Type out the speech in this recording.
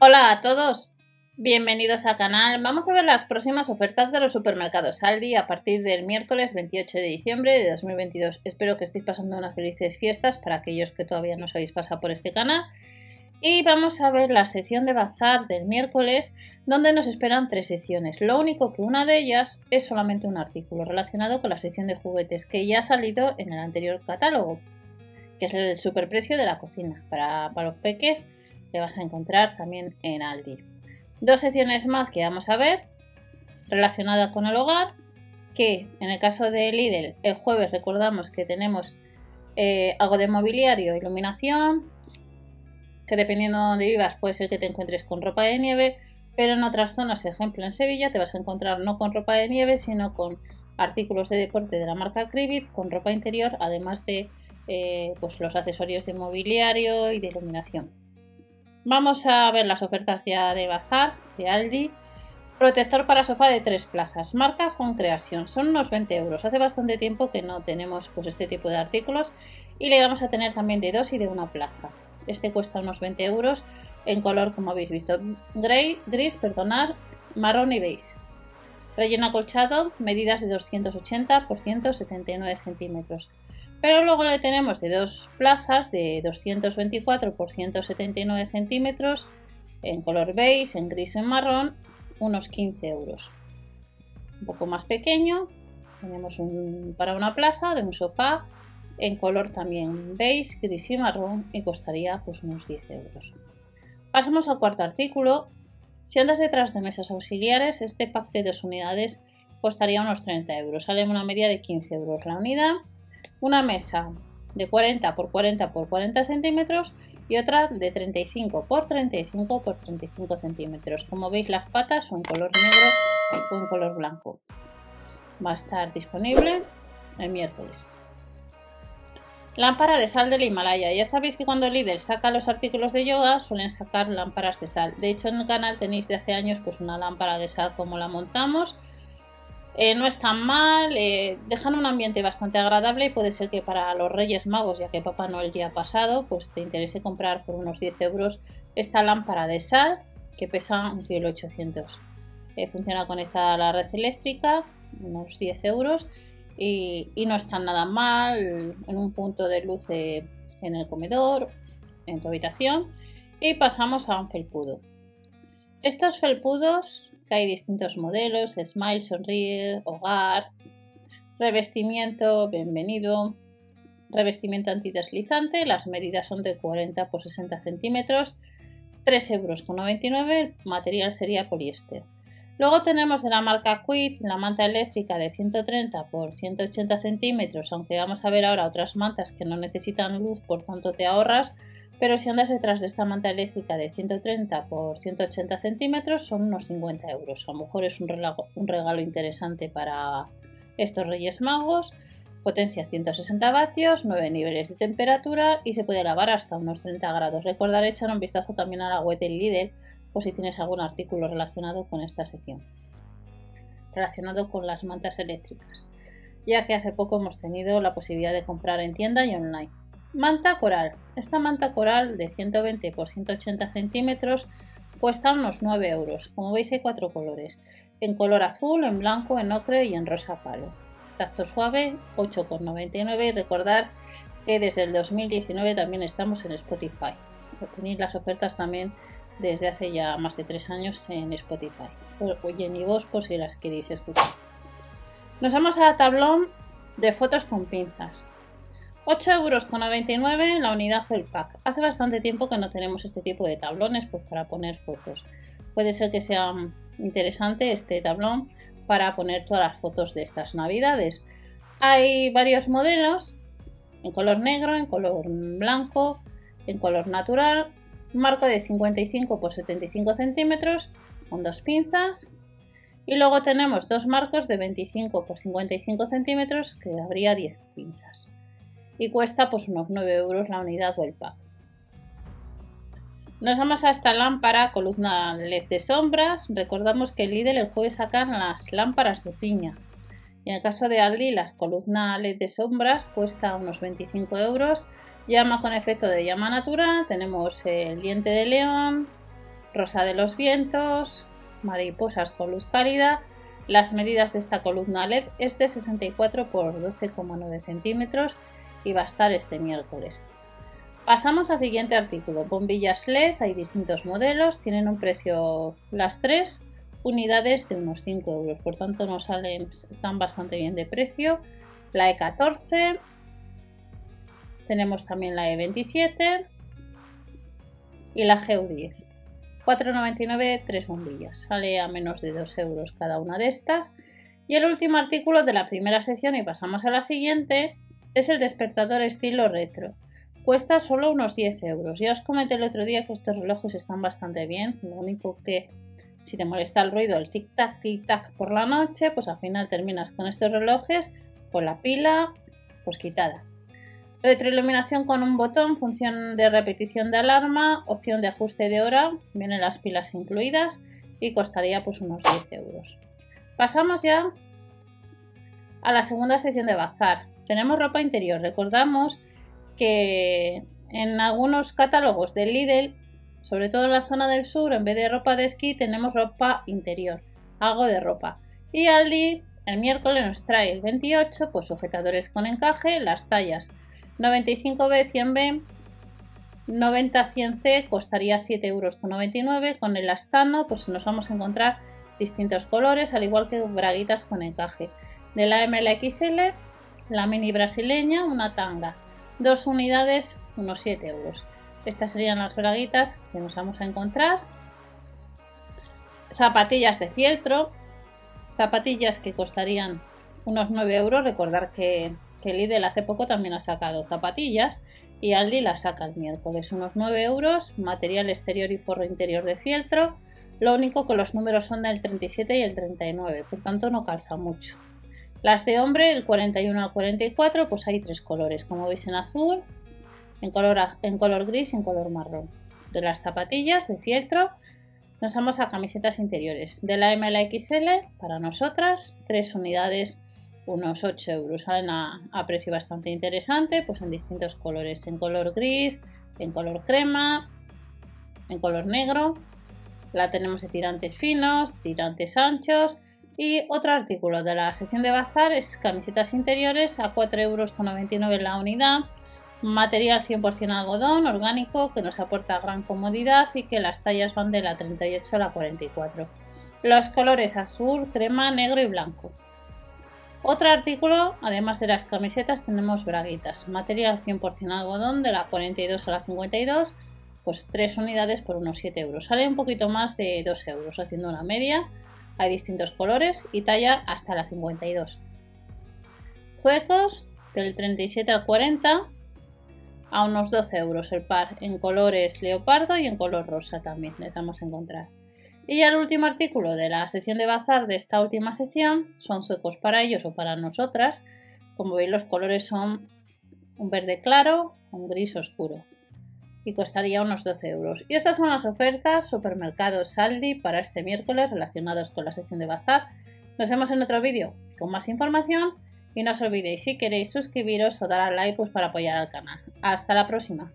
Hola a todos, bienvenidos al canal. Vamos a ver las próximas ofertas de los supermercados Aldi a partir del miércoles 28 de diciembre de 2022. Espero que estéis pasando unas felices fiestas para aquellos que todavía no os habéis pasado por este canal. Y vamos a ver la sección de bazar del miércoles, donde nos esperan tres secciones. Lo único que una de ellas es solamente un artículo relacionado con la sección de juguetes que ya ha salido en el anterior catálogo, que es el superprecio de la cocina. Para, los peques le vas a encontrar también en Aldi. Dos secciones más que vamos a ver relacionadas con el hogar, que en el caso de Lidl, el jueves recordamos que tenemos eh, algo de mobiliario, iluminación, que dependiendo de dónde vivas puede ser que te encuentres con ropa de nieve, pero en otras zonas, ejemplo en Sevilla, te vas a encontrar no con ropa de nieve, sino con artículos de deporte de la marca Cribit, con ropa interior, además de eh, pues los accesorios de mobiliario y de iluminación. Vamos a ver las ofertas ya de Bazar, de Aldi. Protector para sofá de tres plazas, marca Home Creation, son unos 20 euros. Hace bastante tiempo que no tenemos pues, este tipo de artículos y le vamos a tener también de dos y de una plaza. Este cuesta unos 20 euros en color, como habéis visto, gray, gris, perdonar, marrón y beige. Relleno acolchado, medidas de 280 por 179 centímetros. Pero luego le tenemos de dos plazas de 224 por 179 centímetros en color beige, en gris y en marrón, unos 15 euros. Un poco más pequeño, tenemos un, para una plaza de un sofá en color también beige, gris y marrón y costaría pues unos 10 euros. Pasamos al cuarto artículo. Si andas detrás de mesas auxiliares, este pack de dos unidades costaría unos 30 euros. Sale una media de 15 euros la unidad. Una mesa de 40 por 40 por 40 centímetros y otra de 35 por 35 por 35 centímetros. Como veis las patas son color negro o en color blanco. Va a estar disponible el miércoles. Lámpara de sal del Himalaya. Ya sabéis que cuando Lidl saca los artículos de yoga suelen sacar lámparas de sal. De hecho en el canal tenéis de hace años pues una lámpara de sal como la montamos. Eh, no es tan mal, eh, dejan un ambiente bastante agradable y puede ser que para los Reyes Magos, ya que Papá Noel ya ha pasado, pues te interese comprar por unos 10 euros esta lámpara de sal que pesa un kilo 800. Eh, funciona conectada a la red eléctrica, unos 10 euros y, no están nada mal en un punto de luz en el comedor, en tu habitación y pasamos a un felpudo. Estos felpudos, que hay distintos modelos, Smile, Sonríe, Hogar, revestimiento, bienvenido, revestimiento antideslizante, las medidas son de 40 por 60 centímetros, 3,99 euros, el material sería poliéster. Luego tenemos de la marca Quid la manta eléctrica de 130 por 180 centímetros, aunque vamos a ver ahora otras mantas que no necesitan luz, por tanto te ahorras, pero si andas detrás de esta manta eléctrica de 130 por 180 centímetros son unos 50 euros. A lo mejor es un regalo, un regalo interesante para estos Reyes Magos. Potencia 160 vatios, 9 niveles de temperatura y se puede lavar hasta unos 30 grados. Recordar echar un vistazo también a la web del líder o si tienes algún artículo relacionado con esta sección, relacionado con las mantas eléctricas, ya que hace poco hemos tenido la posibilidad de comprar en tienda y online. Manta coral. Esta manta coral de 120 por 180 centímetros cuesta unos 9 euros. Como veis hay cuatro colores, en color azul, en blanco, en ocre y en rosa palo. Tacto suave, 8,99 y recordar que desde el 2019 también estamos en Spotify. Tenéis las ofertas también desde hace ya más de tres años en Spotify. Oye, ni vos por si las queréis escuchar. Nos vamos a tablón de fotos con pinzas. 8,99 euros la unidad o el pack. Hace bastante tiempo que no tenemos este tipo de tablones pues, para poner fotos. Puede ser que sea interesante este tablón para poner todas las fotos de estas navidades. Hay varios modelos en color negro, en color blanco, en color natural marco de 55 por 75 centímetros con dos pinzas y luego tenemos dos marcos de 25 por 55 centímetros que habría 10 pinzas y cuesta pues unos 9 euros la unidad o el pack. Nos vamos a esta lámpara columna LED de sombras. Recordamos que el Lidl el jueves sacan las lámparas de piña. En el caso de Aldi, las columnas LED de sombras cuesta unos 25 euros Llama con efecto de llama natural, tenemos el diente de león, Rosa de los vientos, mariposas con luz cálida. Las medidas de esta columna LED es de 64 por 12,9 centímetros y va a estar este miércoles. Pasamos al siguiente artículo. Bombillas LED, hay distintos modelos, tienen un precio las tres unidades de unos 5 euros, por tanto nos salen, están bastante bien de precio. La E14, tenemos también la E27 y la GU10. 4,99 tres bombillas, sale a menos de 2 euros cada una de estas. Y el último artículo de la primera sección y pasamos a la siguiente es el despertador estilo retro. Cuesta solo unos 10 euros. Ya os comenté el otro día que estos relojes están bastante bien. Lo único que si te molesta el ruido, el tic-tac, tic-tac por la noche, pues al final terminas con estos relojes con la pila pues quitada. Retroiluminación con un botón, función de repetición de alarma, opción de ajuste de hora, vienen las pilas incluidas y costaría pues unos 10 euros. Pasamos ya a la segunda sección de bazar. Tenemos ropa interior. Recordamos que en algunos catálogos de Lidl, sobre todo en la zona del sur, en vez de ropa de esquí tenemos ropa interior, algo de ropa. Y Aldi el miércoles nos trae el 28, pues sujetadores con encaje, las tallas 95B, 100B, 90-100C costaría 7,99 euros. Con el astano, pues nos vamos a encontrar distintos colores, al igual que braguitas con encaje. De la MLXL, la mini brasileña, una tanga. Dos unidades, unos 7 euros. Estas serían las braguitas que nos vamos a encontrar. Zapatillas de fieltro. Zapatillas que costarían unos 9 euros. Recordar que que Lidl hace poco también ha sacado zapatillas y Aldi las saca el miércoles. Unos 9 euros, material exterior y forro interior de fieltro. Lo único que los números son del 37 y el 39, por tanto no calza mucho. Las de hombre, el 41 al 44, pues hay tres colores, como veis en azul, en color, en color gris y en color marrón. De las zapatillas de fieltro, nos vamos a camisetas interiores. De la M a para nosotras, tres unidades unos 8 euros. Salen a, precio bastante interesante, pues en distintos colores, en color gris, en color crema, en color negro. La tenemos de tirantes finos, tirantes anchos. Y otro artículo de la sección de bazar es camisetas interiores a 4,99 euros la unidad. Material 100% algodón orgánico que nos aporta gran comodidad y que las tallas van de la 38 a la 44. Los colores azul, crema, negro y blanco. Otro artículo, además de las camisetas, tenemos braguitas. Material 100% algodón de la 42 a la 52, pues 3 unidades por unos 7 euros. Sale un poquito más de 2 euros haciendo una media. Hay distintos colores y talla hasta la 52. Zuecos del 37 al 40 a unos 12 euros el par en colores leopardo y en color rosa también les vamos a encontrar. Y el último artículo de la sección de bazar de esta última sección son suecos para ellos o para nosotras. Como veis los colores son un verde claro, un gris oscuro y costaría unos 12 euros. Y estas son las ofertas supermercados Saldi para este miércoles relacionados con la sección de bazar. Nos vemos en otro vídeo con más información y no os olvidéis si queréis suscribiros o dar al like pues, para apoyar al canal. Hasta la próxima.